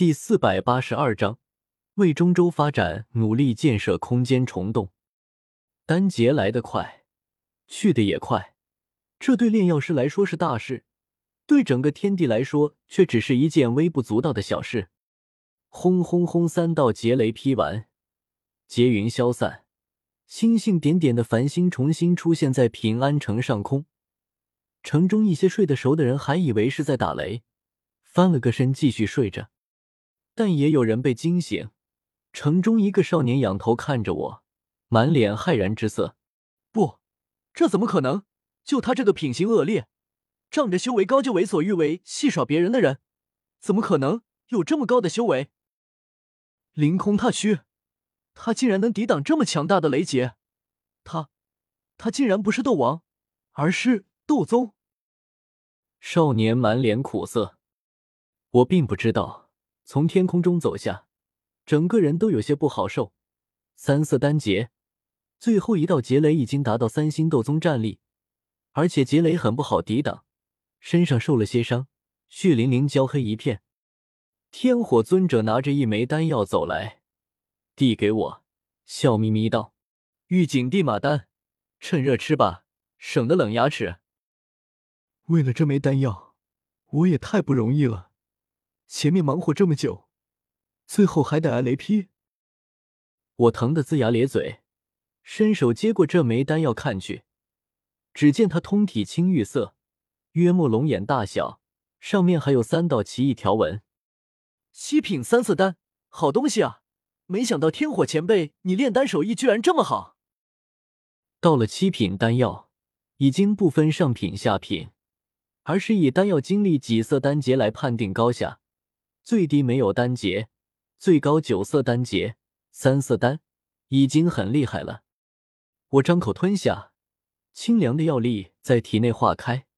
第四百八十二章，为中州发展努力建设空间虫洞。丹劫来得快，去的也快，这对炼药师来说是大事，对整个天地来说却只是一件微不足道的小事。轰轰轰！三道劫雷劈完，劫云消散，星星点点的繁星重新出现在平安城上空。城中一些睡得熟的人还以为是在打雷，翻了个身继续睡着。但也有人被惊醒。城中一个少年仰头看着我，满脸骇然之色。不，这怎么可能？就他这个品行恶劣、仗着修为高就为所欲为、戏耍别人的人，怎么可能有这么高的修为？凌空踏虚，他竟然能抵挡这么强大的雷劫？他，他竟然不是斗王，而是斗宗？少年满脸苦涩。我并不知道。从天空中走下，整个人都有些不好受。三色丹劫，最后一道劫雷已经达到三星斗宗战力，而且劫雷很不好抵挡，身上受了些伤，血淋淋、焦黑一片。天火尊者拿着一枚丹药走来，递给我，笑眯眯道：“御景地马丹，趁热吃吧，省得冷牙齿。”为了这枚丹药，我也太不容易了。前面忙活这么久，最后还得挨雷劈，我疼得龇牙咧嘴，伸手接过这枚丹药看去，只见它通体青玉色，约莫龙眼大小，上面还有三道奇异条纹。七品三色丹，好东西啊！没想到天火前辈你炼丹手艺居然这么好。到了七品丹药，已经不分上品下品，而是以丹药经历几色丹劫来判定高下。最低没有丹劫，最高九色丹劫，三色丹已经很厉害了。我张口吞下，清凉的药力在体内化开，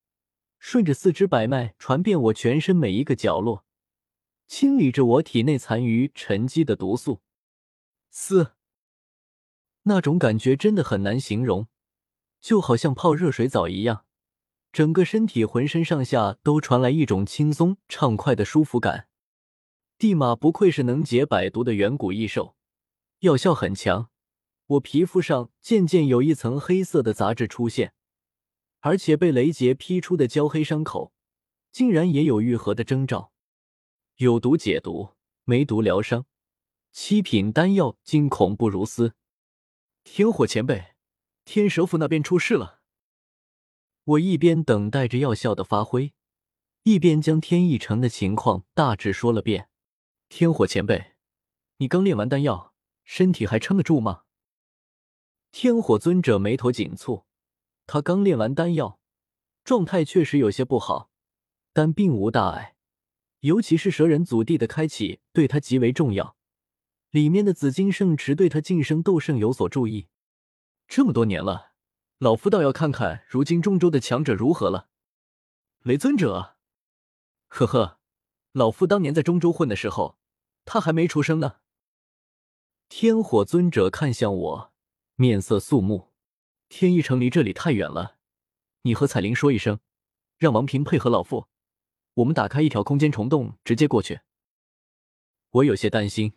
顺着四肢百脉传遍我全身每一个角落，清理着我体内残余沉积的毒素。四，那种感觉真的很难形容，就好像泡热水澡一样，整个身体浑身上下都传来一种轻松畅快的舒服感。地马不愧是能解百毒的远古异兽，药效很强。我皮肤上渐渐有一层黑色的杂质出现，而且被雷劫劈出的焦黑伤口，竟然也有愈合的征兆。有毒解毒，没毒疗伤，七品丹药竟恐怖如斯。天火前辈，天蛇府那边出事了。我一边等待着药效的发挥，一边将天意城的情况大致说了遍。天火前辈，你刚炼完丹药，身体还撑得住吗？天火尊者眉头紧蹙，他刚炼完丹药，状态确实有些不好，但并无大碍。尤其是蛇人祖地的开启，对他极为重要。里面的紫金圣池对他晋升斗圣有所注意。这么多年了，老夫倒要看看如今中州的强者如何了。雷尊者，呵呵，老夫当年在中州混的时候。他还没出生呢。天火尊者看向我，面色肃穆。天一城离这里太远了，你和彩铃说一声，让王平配合老夫，我们打开一条空间虫洞，直接过去。我有些担心，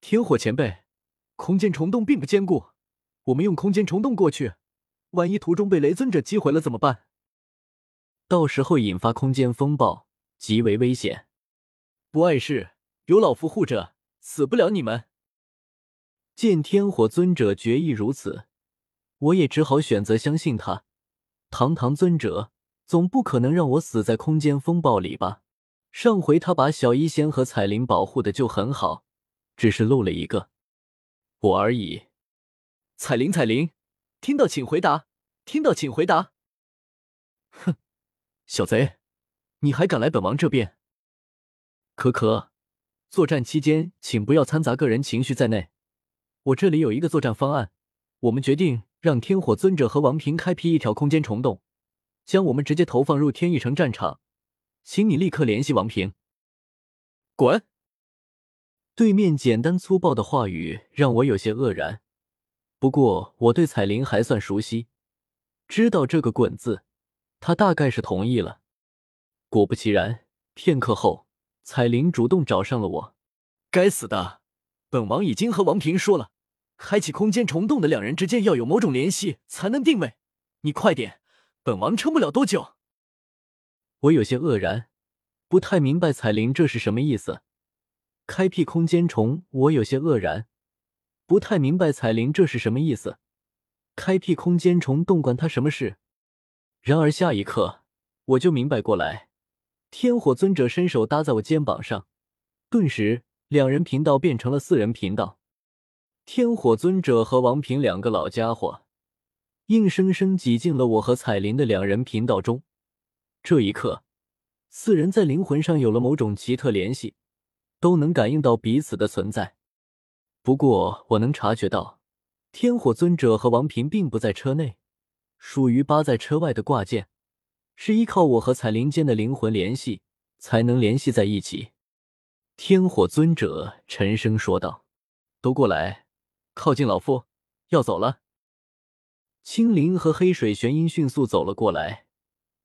天火前辈，空间虫洞并不坚固，我们用空间虫洞过去，万一途中被雷尊者击毁了怎么办？到时候引发空间风暴，极为危险。不碍事。有老夫护着，死不了你们。见天火尊者决意如此，我也只好选择相信他。堂堂尊者，总不可能让我死在空间风暴里吧？上回他把小医仙和彩铃保护的就很好，只是漏了一个我而已。彩铃，彩铃，听到请回答，听到请回答。哼，小贼，你还敢来本王这边？可可。作战期间，请不要掺杂个人情绪在内。我这里有一个作战方案，我们决定让天火尊者和王平开辟一条空间虫洞，将我们直接投放入天域城战场。请你立刻联系王平。滚！对面简单粗暴的话语让我有些愕然。不过我对彩铃还算熟悉，知道这个“滚”字，他大概是同意了。果不其然，片刻后。彩铃主动找上了我。该死的，本王已经和王平说了，开启空间虫洞的两人之间要有某种联系才能定位。你快点，本王撑不了多久。我有些愕然，不太明白彩铃这是什么意思。开辟空间虫，我有些愕然，不太明白彩铃这是什么意思。开辟空间虫洞关他什么事？然而下一刻，我就明白过来。天火尊者伸手搭在我肩膀上，顿时两人频道变成了四人频道。天火尊者和王平两个老家伙，硬生生挤进了我和彩铃的两人频道中。这一刻，四人在灵魂上有了某种奇特联系，都能感应到彼此的存在。不过，我能察觉到。天火尊者和王平并不在车内，属于扒在车外的挂件，是依靠我和彩铃间的灵魂联系才能联系在一起。天火尊者沉声说道：“都过来，靠近老夫，要走了。”青灵和黑水玄音迅速走了过来，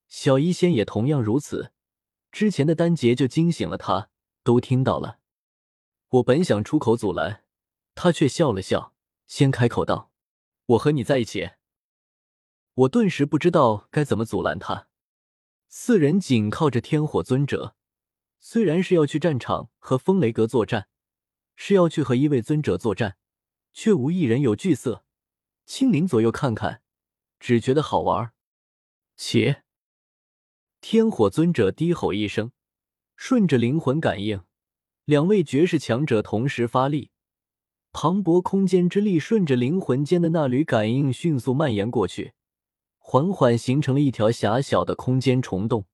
小医仙也同样如此。之前的丹劫就惊醒了他，都听到了。我本想出口阻拦，他却笑了笑。先开口道：“我和你在一起。”我顿时不知道该怎么阻拦他。四人紧靠着天火尊者，虽然是要去战场和风雷阁作战，是要去和一位尊者作战，却无一人有惧色。青灵左右看看，只觉得好玩。且，天火尊者低吼一声，顺着灵魂感应，两位绝世强者同时发力。磅礴空间之力顺着灵魂间的那缕感应迅速蔓延过去，缓缓形成了一条狭小的空间虫洞。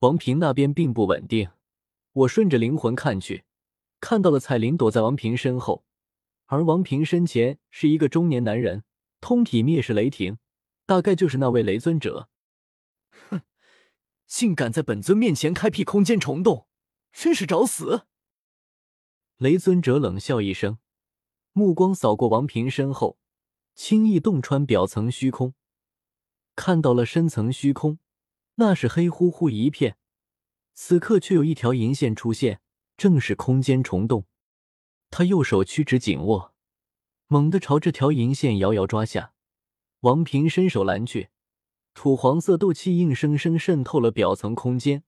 王平那边并不稳定，我顺着灵魂看去，看到了彩铃躲在王平身后，而王平身前是一个中年男人，通体灭世雷霆，大概就是那位雷尊者。哼，竟敢在本尊面前开辟空间虫洞，真是找死！雷尊者冷笑一声。目光扫过王平身后，轻易洞穿表层虚空，看到了深层虚空，那是黑乎乎一片。此刻却有一条银线出现，正是空间虫洞。他右手屈指紧握，猛地朝这条银线遥遥抓下。王平伸手拦去，土黄色斗气硬生生渗透了表层空间，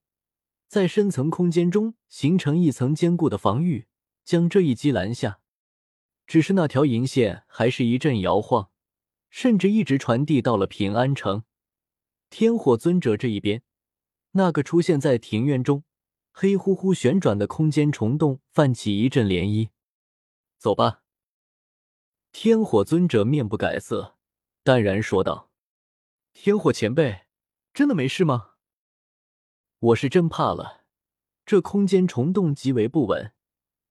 在深层空间中形成一层坚固的防御，将这一击拦下。只是那条银线还是一阵摇晃，甚至一直传递到了平安城。天火尊者这一边，那个出现在庭院中、黑乎乎旋转的空间虫洞泛起一阵涟漪。走吧。天火尊者面不改色，淡然说道：“天火前辈，真的没事吗？我是真怕了，这空间虫洞极为不稳，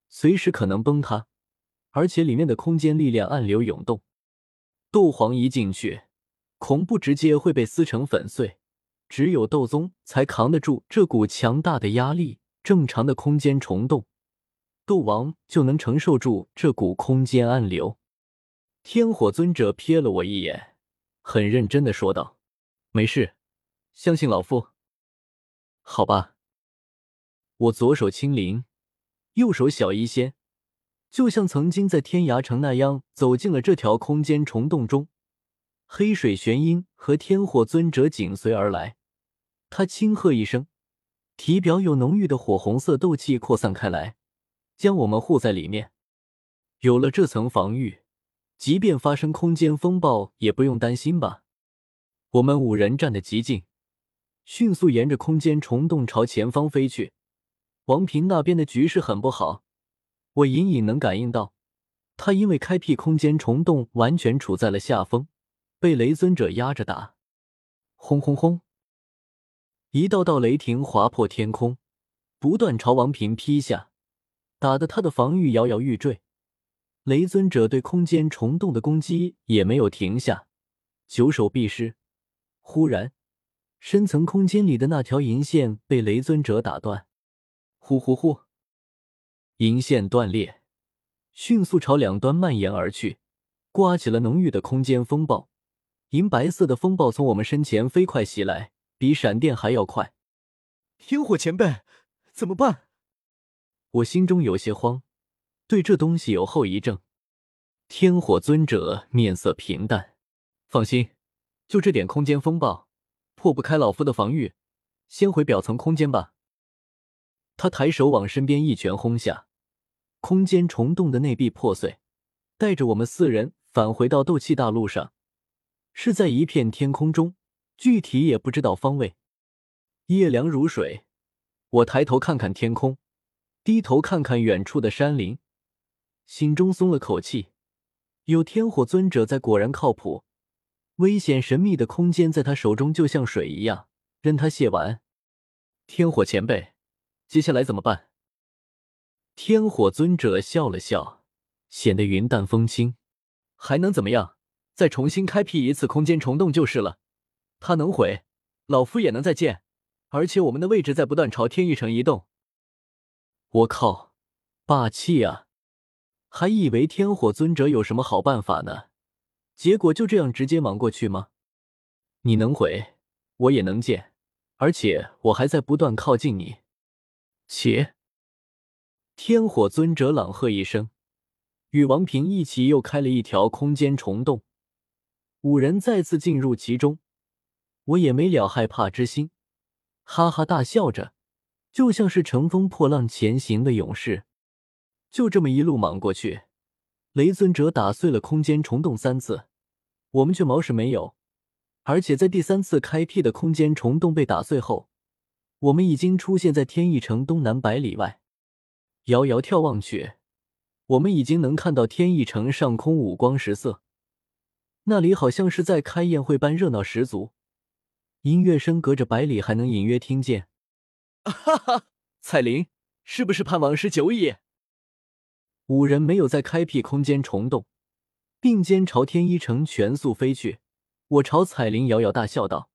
随时可能崩塌。”而且里面的空间力量暗流涌动，斗皇一进去，恐怖直接会被撕成粉碎。只有斗宗才扛得住这股强大的压力。正常的空间虫洞，斗王就能承受住这股空间暗流。天火尊者瞥了我一眼，很认真的说道：“没事，相信老夫。”好吧。我左手青灵，右手小医仙。就像曾经在天涯城那样，走进了这条空间虫洞中。黑水玄音和天火尊者紧随而来。他轻喝一声，体表有浓郁的火红色斗气扩散开来，将我们护在里面。有了这层防御，即便发生空间风暴，也不用担心吧？我们五人站得极近，迅速沿着空间虫洞朝前方飞去。王平那边的局势很不好。我隐隐能感应到，他因为开辟空间虫洞，完全处在了下风，被雷尊者压着打。轰轰轰！一道道雷霆划破天空，不断朝王平劈下，打得他的防御摇摇欲坠。雷尊者对空间虫洞的攻击也没有停下，九手必失。忽然，深层空间里的那条银线被雷尊者打断。呼呼呼！银线断裂，迅速朝两端蔓延而去，刮起了浓郁的空间风暴。银白色的风暴从我们身前飞快袭来，比闪电还要快。天火前辈，怎么办？我心中有些慌，对这东西有后遗症。天火尊者面色平淡，放心，就这点空间风暴，破不开老夫的防御，先回表层空间吧。他抬手往身边一拳轰下，空间虫洞的内壁破碎，带着我们四人返回到斗气大陆上，是在一片天空中，具体也不知道方位。夜凉如水，我抬头看看天空，低头看看远处的山林，心中松了口气。有天火尊者在，果然靠谱。危险神秘的空间在他手中就像水一样，任他泄完。天火前辈，接下来怎么办？天火尊者笑了笑，显得云淡风轻。还能怎么样？再重新开辟一次空间虫洞就是了。他能毁，老夫也能再建。而且我们的位置在不断朝天域城移动。我靠，霸气啊！还以为天火尊者有什么好办法呢，结果就这样直接莽过去吗？你能毁，我也能建，而且我还在不断靠近你。且，天火尊者朗喝一声，与王平一起又开了一条空间虫洞，五人再次进入其中。我也没了害怕之心。哈哈大笑着，就像是乘风破浪前行的勇士。就这么一路莽过去，雷尊者打碎了空间虫洞三次，我们却毛事没有。而且在第三次开辟的空间虫洞被打碎后，我们已经出现在天翼城东南百里外。遥遥眺望去，我们已经能看到天翼城上空五光十色，那里好像是在开宴会般热闹十足。音乐声隔着百里还能隐约听见。哈哈，彩铃，是不是盼王师久矣？五人没有再开辟空间虫洞，并肩朝天一城全速飞去。我朝彩铃摇摇大笑道：“